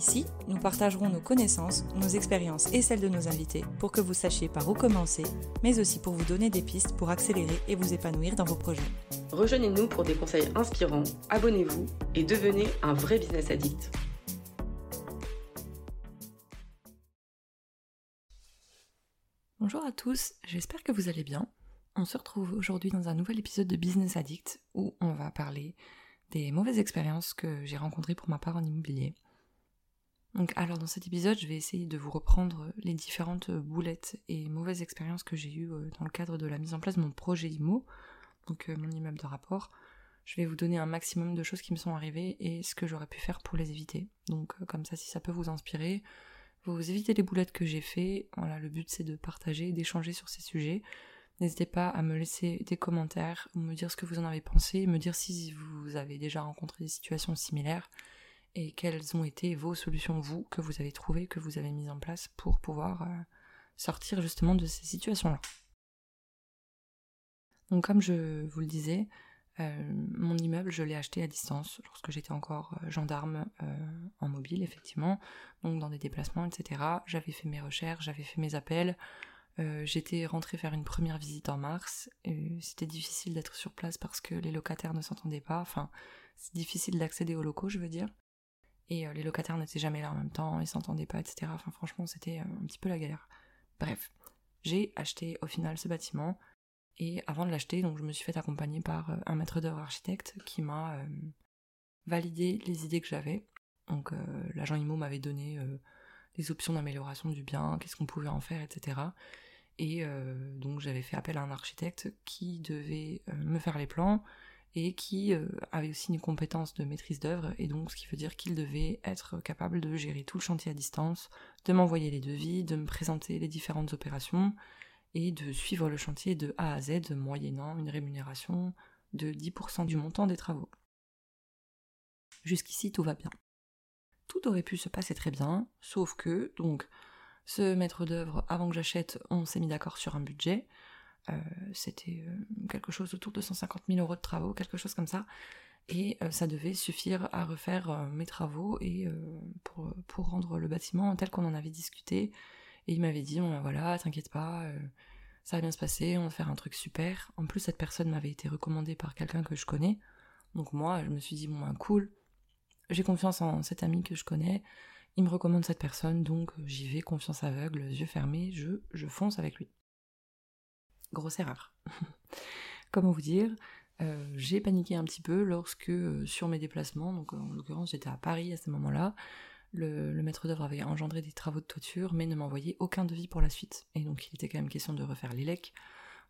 Ici, nous partagerons nos connaissances, nos expériences et celles de nos invités pour que vous sachiez par où commencer, mais aussi pour vous donner des pistes pour accélérer et vous épanouir dans vos projets. Rejoignez-nous pour des conseils inspirants, abonnez-vous et devenez un vrai business addict. Bonjour à tous, j'espère que vous allez bien. On se retrouve aujourd'hui dans un nouvel épisode de Business Addict où on va parler des mauvaises expériences que j'ai rencontrées pour ma part en immobilier. Donc, alors dans cet épisode, je vais essayer de vous reprendre les différentes boulettes et mauvaises expériences que j'ai eues euh, dans le cadre de la mise en place de mon projet IMO, donc euh, mon immeuble de rapport. Je vais vous donner un maximum de choses qui me sont arrivées et ce que j'aurais pu faire pour les éviter. Donc, euh, comme ça, si ça peut vous inspirer, vous évitez les boulettes que j'ai fait. Voilà, le but c'est de partager, d'échanger sur ces sujets. N'hésitez pas à me laisser des commentaires, me dire ce que vous en avez pensé, me dire si vous avez déjà rencontré des situations similaires et quelles ont été vos solutions, vous, que vous avez trouvées, que vous avez mises en place pour pouvoir euh, sortir justement de ces situations-là. Donc comme je vous le disais, euh, mon immeuble, je l'ai acheté à distance lorsque j'étais encore euh, gendarme en mobile, effectivement, donc dans des déplacements, etc. J'avais fait mes recherches, j'avais fait mes appels. j'étais rentrée faire une première visite en mars. C'était difficile d'être sur place parce que les locataires ne s'entendaient pas. Enfin, c'est difficile d'accéder aux locaux, je veux dire et euh, les locataires n'étaient jamais là en même temps, ils s'entendaient pas, etc. Enfin franchement c'était euh, un petit peu la galère. Bref, j'ai acheté au final ce bâtiment et avant de l'acheter, donc je me suis fait accompagner par euh, un maître d'œuvre architecte qui m'a validé les idées que j'avais. Donc l'agent IMO m'avait donné des options d'amélioration du bien, qu'est-ce qu'on pouvait en faire, etc. Et donc j'avais fait appel à un architecte qui devait me faire les plans, et qui euh, avait aussi une compétence de maîtrise d'œuvre, et donc ce qui veut dire qu'il devait être capable de gérer tout le chantier à distance, de m'envoyer les devis, de me présenter les différentes opérations, et de suivre le chantier de A à Z, moyennant une rémunération de 10% du montant des travaux. Jusqu'ici, tout va bien. Tout aurait pu se passer très bien, sauf que, donc, ce maître d'œuvre, avant que j'achète, on s'est mis d'accord sur un budget, c'était euh, quelque chose autour de 150 000 euros de travaux, quelque chose comme ça. Et euh, ça devait suffire à refaire mes travaux et pour, pour, rendre le bâtiment tel qu'on en avait discuté. Et il m'avait dit, ben voilà, t'inquiète pas, ça va bien se passer, on va faire un truc super. En plus, cette personne m'avait été recommandée par quelqu'un que je connais. Donc moi, je me suis dit, bon ben cool, j'ai confiance en cet ami que je connais, il me recommande cette personne, donc j'y vais, confiance aveugle, yeux fermés, je, je fonce avec lui grosse erreur. Comment vous dire euh, J'ai paniqué un petit peu lorsque, euh, sur mes déplacements, donc en l'occurrence j'étais à Paris à ce moment-là, le, maître d'œuvre avait engendré des travaux de toiture, mais ne m'envoyait aucun devis pour la suite. Et donc il était quand même question de refaire l'élec,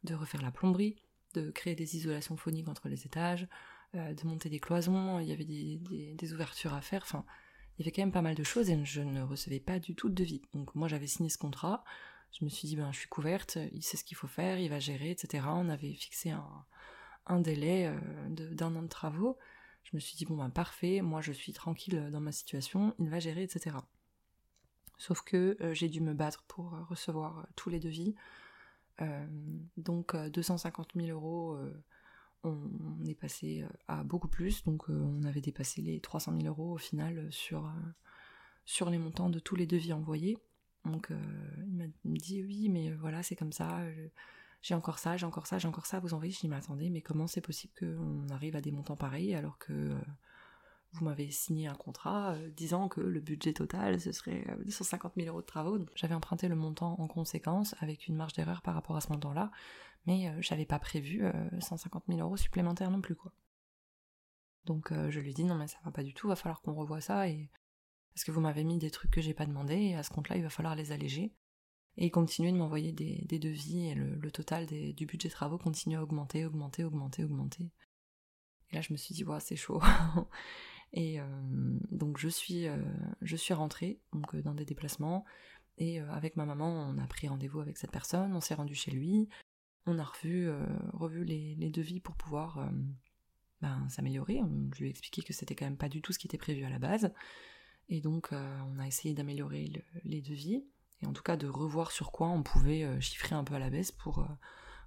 de refaire la plomberie, de créer des isolations phoniques entre les étages, euh, de monter des cloisons, il y avait des, des, ouvertures à faire, enfin, il y avait quand même pas mal de choses et je ne recevais pas du tout de devis. Donc moi j'avais signé ce contrat, je me suis dit, ben, je suis couverte, il sait ce qu'il faut faire, il va gérer, etc. On avait fixé un, délai euh, d'un an de travaux. Je me suis dit, bon, ben, parfait, moi je suis tranquille dans ma situation, il va gérer, etc. Sauf que euh, j'ai dû me battre pour euh, recevoir tous les devis. donc 250 000 euros, on, est passé à beaucoup plus. Donc on avait dépassé les 300 000 euros au final sur, sur les montants de tous les devis envoyés. Donc euh, il m'a dit oui, mais euh, voilà, c'est comme ça. j'ai encore ça, j'ai encore ça, j'ai encore ça à vous envoyer. Je dis mais attendez, mais comment c'est possible qu'on arrive à des montants pareils alors que euh, vous m'avez signé un contrat disant que le budget total ce serait 250 000 euros de travaux. J'avais emprunté le montant en conséquence avec une marge d'erreur par rapport à ce montant-là, mais j'avais pas prévu 150 000 euros supplémentaires non plus quoi. Donc je lui dis non mais ça va pas du tout, va falloir qu'on revoie ça et parce que vous m'avez mis des trucs que j'ai pas demandé et à ce compte-là, il va falloir les alléger. Et il continue de m'envoyer des, devis et le, total du budget travaux continue à augmenter, augmenter, augmenter, augmenter. Et là, je me suis dit, ouais, c'est chaud. et euh, donc, je suis, euh, je suis rentrée donc, euh, dans des déplacements. Et avec ma maman, on a pris rendez-vous avec cette personne, on s'est rendu chez lui. On a revu, revu les, les, devis pour pouvoir ben, s'améliorer. Je lui ai expliqué que c'était quand même pas du tout ce qui était prévu à la base. Et donc, on a essayé d'améliorer les devis, et en tout cas de revoir sur quoi on pouvait chiffrer un peu à la baisse pour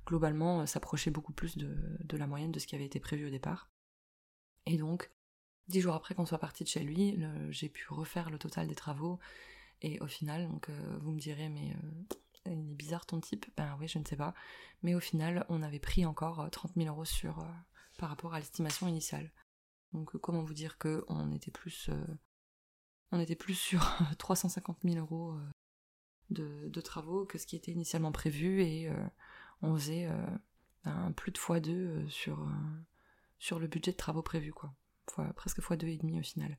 globalement s'approcher beaucoup plus de, la moyenne de ce qui avait été prévu au départ. Et donc, dix jours après qu'on soit parti de chez lui, j'ai pu refaire le total des travaux. Et au final, donc vous me direz, mais il est bizarre ton type. Ben oui, je ne sais pas. Mais au final, on avait pris encore 30 000 euros sur, par rapport à l'estimation initiale. Donc comment vous dire que on était plus, on était plus sur 350 000 euros de, travaux que ce qui était initialement prévu et on faisait un plus de x2 sur, sur le budget de travaux prévus quoi. presque x2 et demi au final.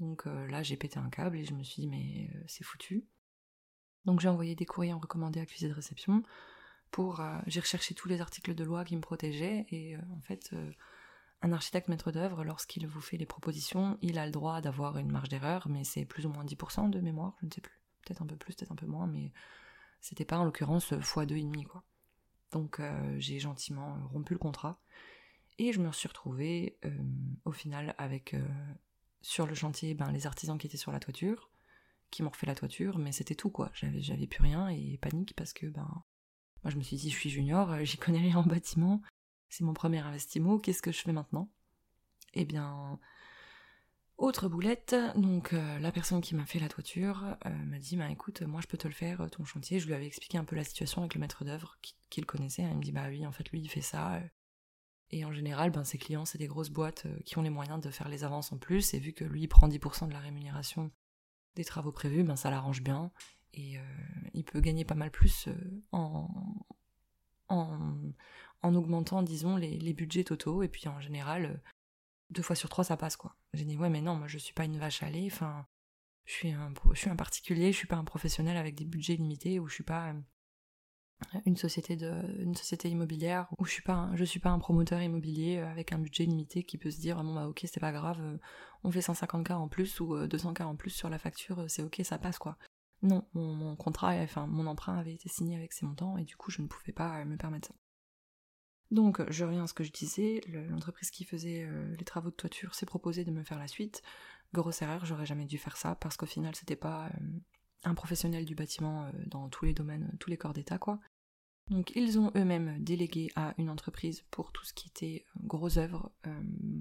Donc là j'ai pété un câble et je me suis dit mais c'est foutu. Donc j'ai envoyé des courriers en recommandé accusé de réception pour j'ai recherché tous les articles de loi qui me protégeaient et en fait un architecte maître d'œuvre, lorsqu'il vous fait les propositions, il a le droit d'avoir une marge d'erreur, mais c'est plus ou moins 10% de mémoire, je ne sais plus. Peut-être un peu plus, peut-être un peu moins, mais c'était pas en l'occurrence fois deux et demi, quoi. Donc euh, j'ai gentiment rompu le contrat et je me suis retrouvée euh, au final avec euh, sur le chantier ben, les artisans qui étaient sur la toiture, qui m'ont refait la toiture, mais c'était tout quoi. J'avais, j'avais plus rien et panique parce que ben moi je me suis dit je suis junior, j'y connais rien en bâtiment, c'est mon premier investissement, qu'est-ce que je fais maintenant? Eh bien, autre boulette, donc euh, la personne qui m'a fait la toiture euh, m'a dit bah écoute, moi je peux te le faire ton chantier. Je lui avais expliqué un peu la situation avec le maître d'œuvre qu'il connaissait. Il me dit bah oui, en fait lui il fait ça. Euh. Et en général, ben, ses clients c'est des grosses boîtes qui ont les moyens de faire les avances en plus. Et vu que lui il prend 10% de la rémunération des travaux prévus, ben ça l'arrange bien. Et il peut gagner pas mal plus en, en, en augmentant, disons, les, budgets totaux. Et puis en général, euh, deux fois sur trois, ça passe quoi. J'ai dit, ouais, mais non, moi je suis pas une vache à lait. Enfin, je suis un, je suis un particulier, je suis pas un professionnel avec des budgets limités, ou je suis pas euh, une société de une société immobilière ou je suis pas je suis pas un promoteur immobilier euh, avec un budget limité qui peut se dire bon bah ok c'est pas grave on fait 150k en plus ou 200k en plus sur la facture c'est ok ça passe quoi non mon, contrat enfin mon emprunt avait été signé avec ces montants et du coup je ne pouvais pas me permettre ça donc, je reviens à ce que je disais, l'entreprise qui faisait euh, les travaux de toiture s'est proposé de me faire la suite. Grosse erreur, j'aurais jamais dû faire ça parce qu'au final, c'était pas euh, un professionnel du bâtiment euh, dans tous les domaines, tous les corps d'état, quoi. Donc, ils ont eux-mêmes délégué à une entreprise pour tout ce qui était gros œuvres,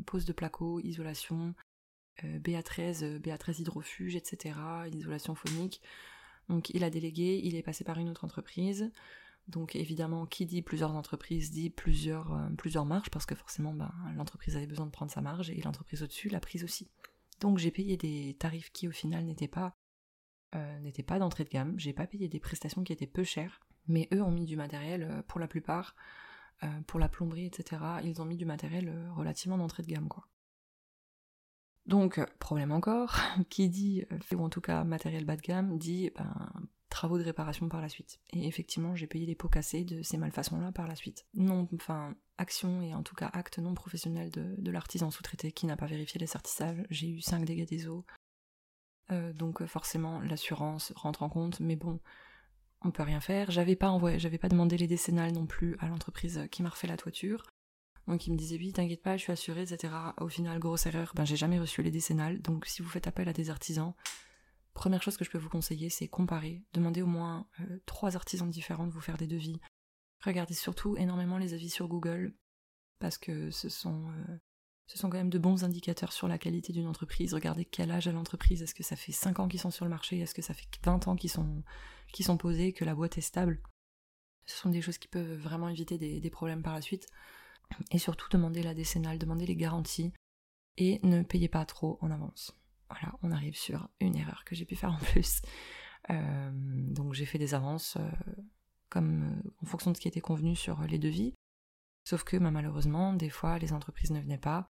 pose de placo, isolation, BA13, BA13 hydrofuge, etc., isolation phonique. Donc, il a délégué, il est passé par une autre entreprise. Donc évidemment, qui dit plusieurs entreprises dit plusieurs, euh, plusieurs marges, parce que forcément ben, l'entreprise avait besoin de prendre sa marge et l'entreprise au-dessus l'a prise aussi. Donc j'ai payé des tarifs qui au final n'étaient pas, euh, pas d'entrée de gamme, j'ai pas payé des prestations qui étaient peu chères, mais eux ont mis du matériel euh, pour la plupart, pour la plomberie, etc. Ils ont mis du matériel relativement d'entrée de gamme quoi. Donc, problème encore, qui dit, ou en tout cas matériel bas de gamme, dit ben, travaux de réparation par la suite. Et effectivement, j'ai payé les pots cassés de ces malfaçons-là par la suite. Non, enfin, action et en tout cas acte non professionnel de, l'artisan sous-traité qui n'a pas vérifié les certissages. J'ai eu 5 dégâts des eaux. Euh, donc forcément, l'assurance rentre en compte, mais bon, on peut rien faire. J'avais pas envoyé, j'avais pas demandé les décennales non plus à l'entreprise qui m'a refait la toiture. Donc il me disait oui, t'inquiète pas, je suis assurée, etc. Au final, grosse erreur, ben j'ai jamais reçu les décennales. Donc si vous faites appel à des artisans, Première chose que je peux vous conseiller, c'est comparer. Demandez au moins euh, trois artisans différents de vous faire des devis. Regardez surtout énormément les avis sur Google, parce que ce sont, euh, ce sont quand même de bons indicateurs sur la qualité d'une entreprise. Regardez quel âge a l'entreprise. Est-ce que ça fait 5 ans qu'ils sont sur le marché? Est-ce que ça fait 20 ans qu'ils sont, sont posés, que la boîte est stable? Ce sont des choses qui peuvent vraiment éviter des problèmes par la suite. Et surtout, demandez la décennale, demandez les garanties, et ne payez pas trop en avance. Voilà, on arrive sur une erreur que j'ai pu faire en plus. Euh, donc j'ai fait des avances euh, comme euh, en fonction de ce qui était convenu sur les devis. Sauf que bah, malheureusement, des fois, les entreprises ne venaient pas.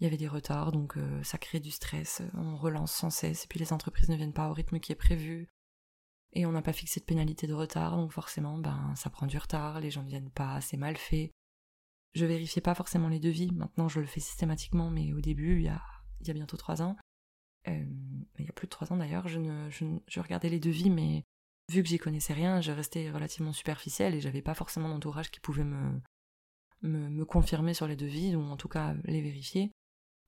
Il y avait des retards, donc ça crée du stress. On relance sans cesse, et puis les entreprises ne viennent pas au rythme qui est prévu. Et on n'a pas fixé de pénalité de retard, donc forcément, ben, ça prend du retard, les gens ne viennent pas, c'est mal fait. Je vérifiais pas forcément les devis, maintenant je le fais systématiquement, mais au début, il y a, il y a bientôt trois ans, euh, il y a plus de trois ans d'ailleurs, je, regardais les devis, mais vu que j'y connaissais rien, je restais relativement superficielle et j'avais pas forcément d'entourage qui pouvait me, me, confirmer sur les devis, ou en tout cas les vérifier.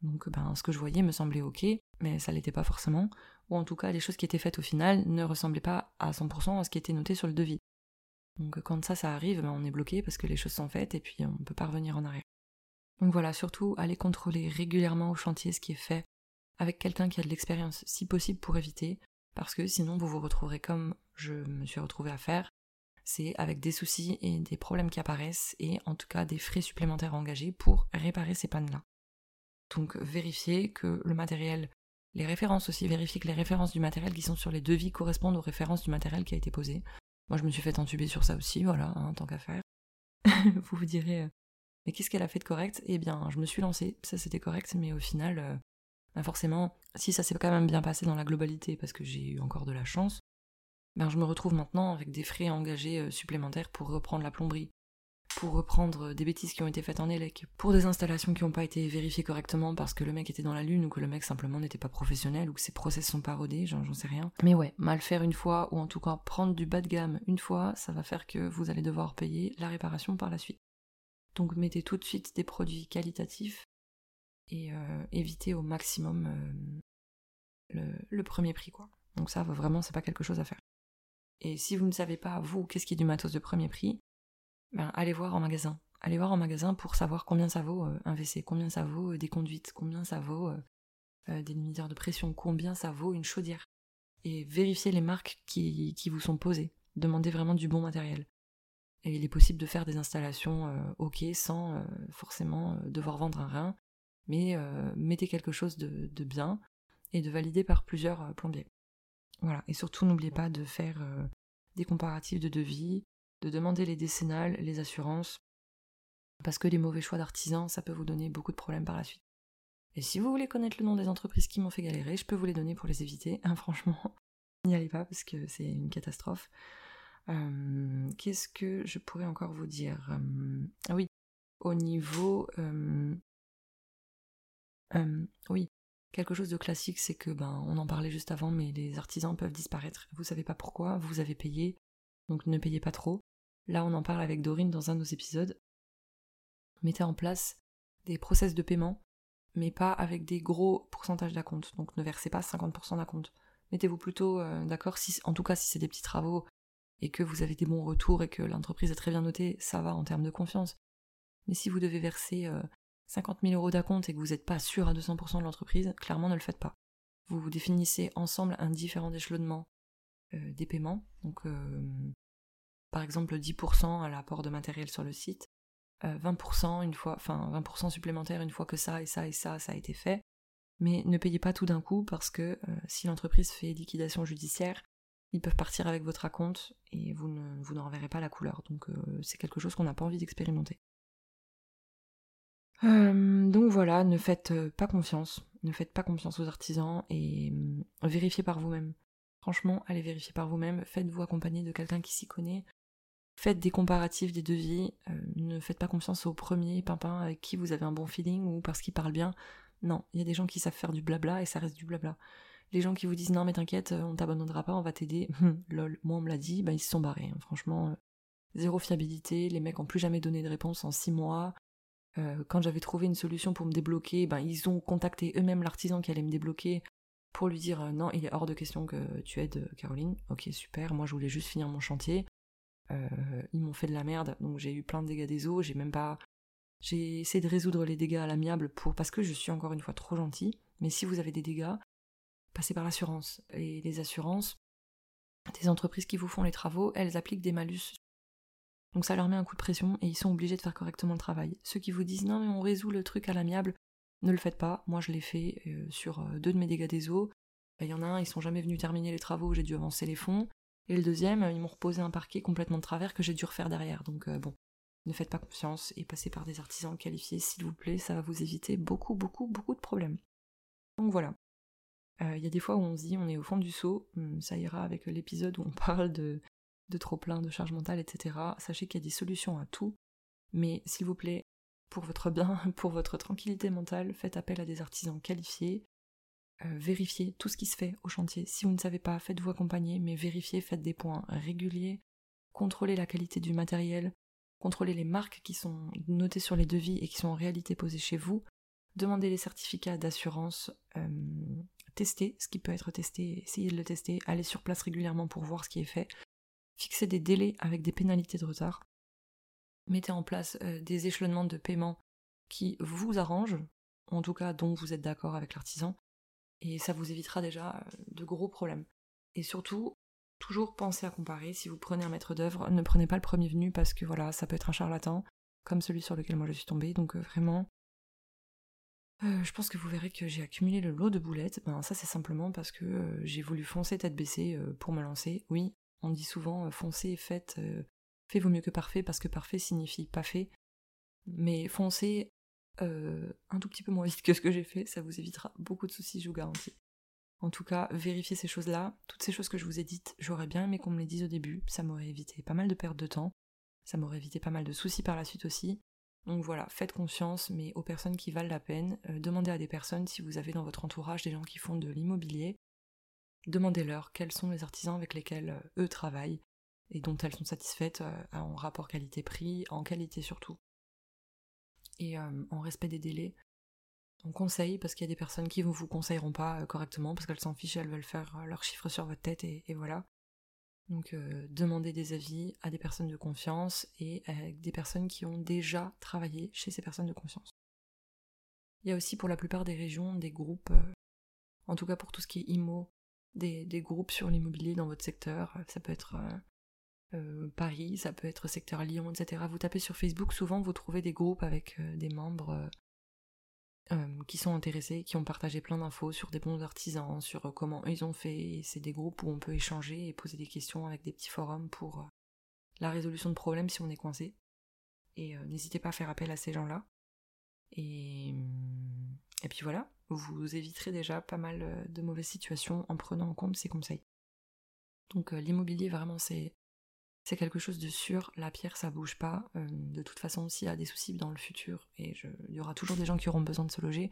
Donc ben, ce que je voyais me semblait ok, mais ça l'était pas forcément, ou en tout cas les choses qui étaient faites au final ne ressemblaient pas à 100% à ce qui était noté sur le devis. Donc quand ça, ça arrive, ben, on est bloqué parce que les choses sont faites et puis on ne peut pas revenir en arrière. Donc voilà, surtout aller contrôler régulièrement au chantier ce qui est fait avec quelqu'un qui a de l'expérience, si possible pour éviter, parce que sinon vous vous retrouverez comme je me suis retrouvé à faire, c'est avec des soucis et des problèmes qui apparaissent et en tout cas des frais supplémentaires engagés pour réparer ces pannes-là. Donc vérifiez que le matériel, les références aussi, vérifiez que les références du matériel qui sont sur les devis correspondent aux références du matériel qui a été posé. Moi je me suis fait entuber sur ça aussi, voilà, hein, tant qu'à faire. vous vous direz, euh, mais qu'est-ce qu'elle a fait de correct? Eh bien, je me suis lancée, ça c'était correct, mais au final, euh, bah forcément, si ça s'est quand même bien passé dans la globalité, parce que j'ai eu encore de la chance, ben je me retrouve maintenant avec des frais engagés euh, supplémentaires pour reprendre la plomberie, pour reprendre des bêtises qui ont été faites en élec, pour des installations qui n'ont pas été vérifiées correctement parce que le mec était dans la lune ou que le mec simplement n'était pas professionnel ou que ses process sont pas rodés, j'en sais rien. Mais ouais, mal faire une fois ou en tout cas prendre du bas de gamme une fois, ça va faire que vous allez devoir payer la réparation par la suite. Donc mettez tout de suite des produits qualitatifs et euh, évitez au maximum euh, le, premier prix quoi. Donc ça vraiment c'est pas quelque chose à faire. Et si vous ne savez pas vous qu'est-ce qui est du matos de premier prix, ben, allez voir en magasin. Allez voir en magasin pour savoir combien ça vaut euh, un WC, combien ça vaut euh, des conduites, combien ça vaut euh, des limiteurs de pression, combien ça vaut une chaudière. Et vérifiez les marques qui, qui, vous sont posées. Demandez vraiment du bon matériel. Et il est possible de faire des installations ok sans forcément devoir vendre un rein, mais mettez quelque chose de, de, bien et de valider par plusieurs plombiers. Voilà. Et surtout n'oubliez pas de faire des comparatifs de devis, de demander les décennales, les assurances, parce que les mauvais choix d'artisans, ça peut vous donner beaucoup de problèmes par la suite. Et si vous voulez connaître le nom des entreprises qui m'ont fait galérer, je peux vous les donner pour les éviter. Hein, franchement, n'y allez pas parce que c'est une catastrophe. Euh, qu'est-ce que je pourrais encore vous dire? Euh, Ah oui, au niveau... Euh, oui, quelque chose de classique, c'est que, ben, on en parlait juste avant, mais les artisans peuvent disparaître. Vous savez pas pourquoi, vous avez payé, donc ne payez pas trop. Là, on en parle avec Dorine dans un de nos épisodes. Mettez en place des process de paiement, mais pas avec des gros pourcentages d'acompte. Donc ne versez pas 50% d'acompte. Mettez-vous plutôt euh, d'accord, en tout cas si c'est des petits travaux et que vous avez des bons retours et que l'entreprise est très bien notée, ça va en termes de confiance. Mais si vous devez verser 50 euh, 000 euros d'acompte et que vous n'êtes pas sûr à 200% de l'entreprise, clairement ne le faites pas. Vous définissez ensemble un différent échelonnement euh, des paiements. Donc par exemple 10% à l'apport de matériel sur le site, 20% euh, une fois, enfin 20% supplémentaire une fois que ça et ça et ça a été fait. Mais ne payez pas tout d'un coup parce que euh, si l'entreprise fait liquidation judiciaire, ils peuvent partir avec votre acompte et vous ne vous n'en verrez pas la couleur. Donc euh, c'est quelque chose qu'on n'a pas envie d'expérimenter. donc voilà, ne faites pas confiance, ne faites pas confiance aux artisans et vérifiez par vous-même. Franchement, allez vérifier par vous-même, faites-vous accompagner de quelqu'un qui s'y connaît, Faites des comparatifs des devis, euh, ne faites pas confiance au premier pimpin avec qui vous avez un bon feeling ou parce qu'il parle bien. Non, il y a des gens qui savent faire du blabla et ça reste du blabla. Les gens qui vous disent non mais t'inquiète, euh, on t'abandonnera pas, on va t'aider. Lol, moi on me l'a dit, bah ils se sont barrés. Hein. Franchement, euh, zéro fiabilité, les mecs ont plus jamais donné de réponse en six mois. quand j'avais trouvé une solution pour me débloquer, ben ils ont contacté eux-mêmes l'artisan qui allait me débloquer pour lui dire non, il est hors de question que tu aides Caroline. Ok, super, moi je voulais juste finir mon chantier. Euh, ils m'ont fait de la merde, donc j'ai eu plein de dégâts des eaux, j'ai même pas... J'ai essayé de résoudre les dégâts à l'amiable pour... parce que je suis encore une fois trop gentil, mais si vous avez des dégâts, passez par l'assurance. Et les assurances, des entreprises qui vous font les travaux, elles appliquent des malus. Donc ça leur met un coup de pression et ils sont obligés de faire correctement le travail. Ceux qui vous disent non mais on résout le truc à l'amiable, ne le faites pas. Moi je l'ai fait euh, sur euh, deux de mes dégâts des eaux. Il y en a un, ils sont jamais venus terminer les travaux, j'ai dû avancer les fonds. Et le deuxième, ils m'ont reposé un parquet complètement de travers que j'ai dû refaire derrière. Donc euh, bon, ne faites pas confiance et passez par des artisans qualifiés, s'il vous plaît, ça va vous éviter beaucoup, beaucoup, beaucoup de problèmes. Donc voilà. Euh, il y a des fois où on se dit on est au fond du seau, hum, ça ira avec l'épisode où on parle de, de trop plein, de charge mentale, etc. Sachez qu'il y a des solutions à tout, mais s'il vous plaît, pour votre bien, pour votre tranquillité mentale, faites appel à des artisans qualifiés, euh, vérifiez tout ce qui se fait au chantier. Si vous ne savez pas, faites-vous accompagner, mais vérifiez, faites des points réguliers, contrôlez la qualité du matériel, contrôlez les marques qui sont notées sur les devis et qui sont en réalité posées chez vous. demandez les certificats d'assurance, euh, testez ce qui peut être testé, essayez de le tester, allez sur place régulièrement pour voir ce qui est fait, fixez des délais avec des pénalités de retard, mettez en place euh, des échelonnements de paiement qui vous arrangent, en tout cas dont vous êtes d'accord avec l'artisan, et ça vous évitera déjà euh, de gros problèmes. Et surtout, toujours pensez à comparer. Si vous prenez un maître d'œuvre, ne prenez pas le premier venu parce que voilà, ça peut être un charlatan, comme celui sur lequel moi je suis tombée. Donc euh, vraiment, je pense que vous verrez que j'ai accumulé le lot de boulettes. Ben ça c'est simplement parce que j'ai voulu foncer tête baissée pour me lancer. Oui, on dit souvent foncer et faites, fait vaut mieux que parfait parce que parfait signifie pas fait. Mais foncer euh, un tout petit peu moins vite que ce que j'ai fait, ça vous évitera beaucoup de soucis, je vous garantis. En tout cas, vérifiez ces choses-là. Toutes ces choses que je vous ai dites, j'aurais bien aimé qu'on me les dise au début. Ça m'aurait évité pas mal de perte de temps. Ça m'aurait évité pas mal de soucis par la suite aussi. Donc voilà, faites confiance, mais aux personnes qui valent la peine. Euh, demandez à des personnes si vous avez dans votre entourage des gens qui font de l'immobilier. Demandez-leur quels sont les artisans avec lesquels euh, eux travaillent et dont elles sont satisfaites en rapport qualité-prix, en qualité surtout et euh, en respect des délais. On conseille parce qu'il y a des personnes qui ne vous conseilleront pas euh, correctement parce qu'elles s'en fichent, elles veulent faire euh, leurs chiffres sur votre tête et, voilà. Donc demandez des avis à des personnes de confiance et à des personnes qui ont déjà travaillé chez ces personnes de confiance. Il y a aussi pour la plupart des régions des groupes, en tout cas pour tout ce qui est IMO, des, des groupes sur l'immobilier dans votre secteur. Ça peut être Paris, ça peut être secteur Lyon, etc. Vous tapez sur Facebook, souvent vous trouvez des groupes avec euh, des membres euh, qui sont intéressés, qui ont partagé plein d'infos sur des bons artisans, sur comment ils ont fait. C'est des groupes où on peut échanger et poser des questions avec des petits forums pour la résolution de problèmes si on est coincé. Et n'hésitez pas à faire appel à ces gens-là. Et, et puis voilà, vous éviterez déjà pas mal de mauvaises situations en prenant en compte ces conseils. Donc l'immobilier, vraiment, c'est c'est quelque chose de sûr, la pierre ça bouge pas. Euh, de toute façon, s'il y a des soucis dans le futur, et il y aura toujours des gens qui auront besoin de se loger,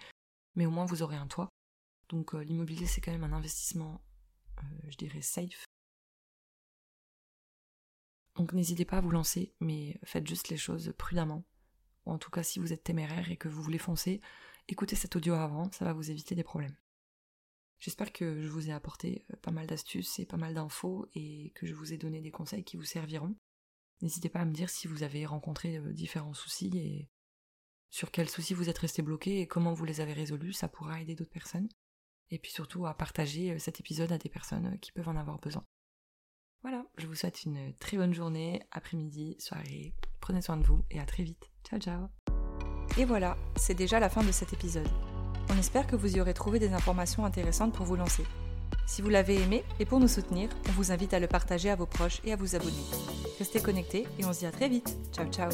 mais au moins vous aurez un toit. Donc euh, l'immobilier c'est quand même un investissement, euh, je dirais, safe. Donc n'hésitez pas à vous lancer, mais faites juste les choses prudemment. Ou en tout cas si vous êtes téméraire et que vous voulez foncer, écoutez cet audio avant, ça va vous éviter des problèmes. J'espère que je vous ai apporté euh, pas mal d'astuces et pas mal d'infos et que je vous ai donné des conseils qui vous serviront. N'hésitez pas à me dire si vous avez rencontré euh, différents soucis et sur quels soucis vous êtes resté bloqué et comment vous les avez résolus, ça pourra aider d'autres personnes. Et puis surtout à partager euh, cet épisode à des personnes qui peuvent en avoir besoin. Voilà, je vous souhaite une très bonne journée, après-midi, soirée. Prenez soin de vous et à très vite. Ciao ciao. Et voilà, c'est déjà la fin de cet épisode. On espère que vous y aurez trouvé des informations intéressantes pour vous lancer. Si vous l'avez aimé et pour nous soutenir, on vous invite à le partager à vos proches et à vous abonner. Restez connectés et on se dit à très vite. Ciao ciao